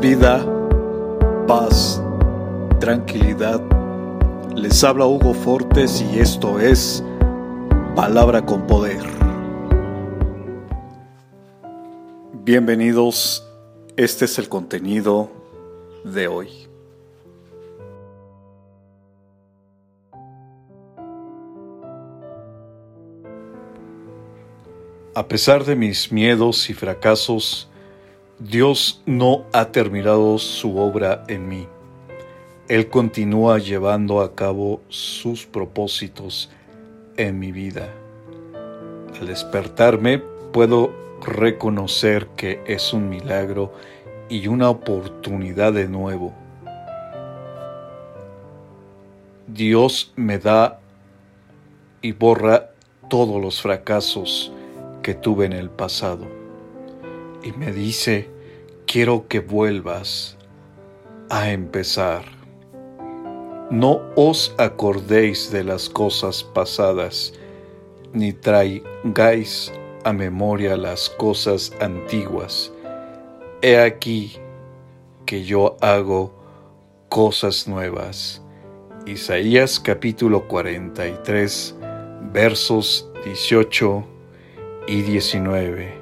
vida, paz, tranquilidad. Les habla Hugo Fortes y esto es Palabra con Poder. Bienvenidos, este es el contenido de hoy. A pesar de mis miedos y fracasos, Dios no ha terminado su obra en mí. Él continúa llevando a cabo sus propósitos en mi vida. Al despertarme puedo reconocer que es un milagro y una oportunidad de nuevo. Dios me da y borra todos los fracasos que tuve en el pasado y me dice, quiero que vuelvas a empezar. No os acordéis de las cosas pasadas, ni traigáis a memoria las cosas antiguas. He aquí que yo hago cosas nuevas. Isaías capítulo 43 versos 18 y 19